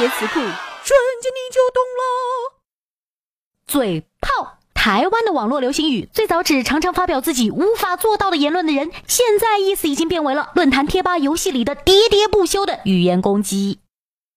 别词库，瞬间你就懂了。嘴炮，台湾的网络流行语，最早指常常发表自己无法做到的言论的人，现在意思已经变为了论坛、贴吧、游戏里的喋喋不休的语言攻击。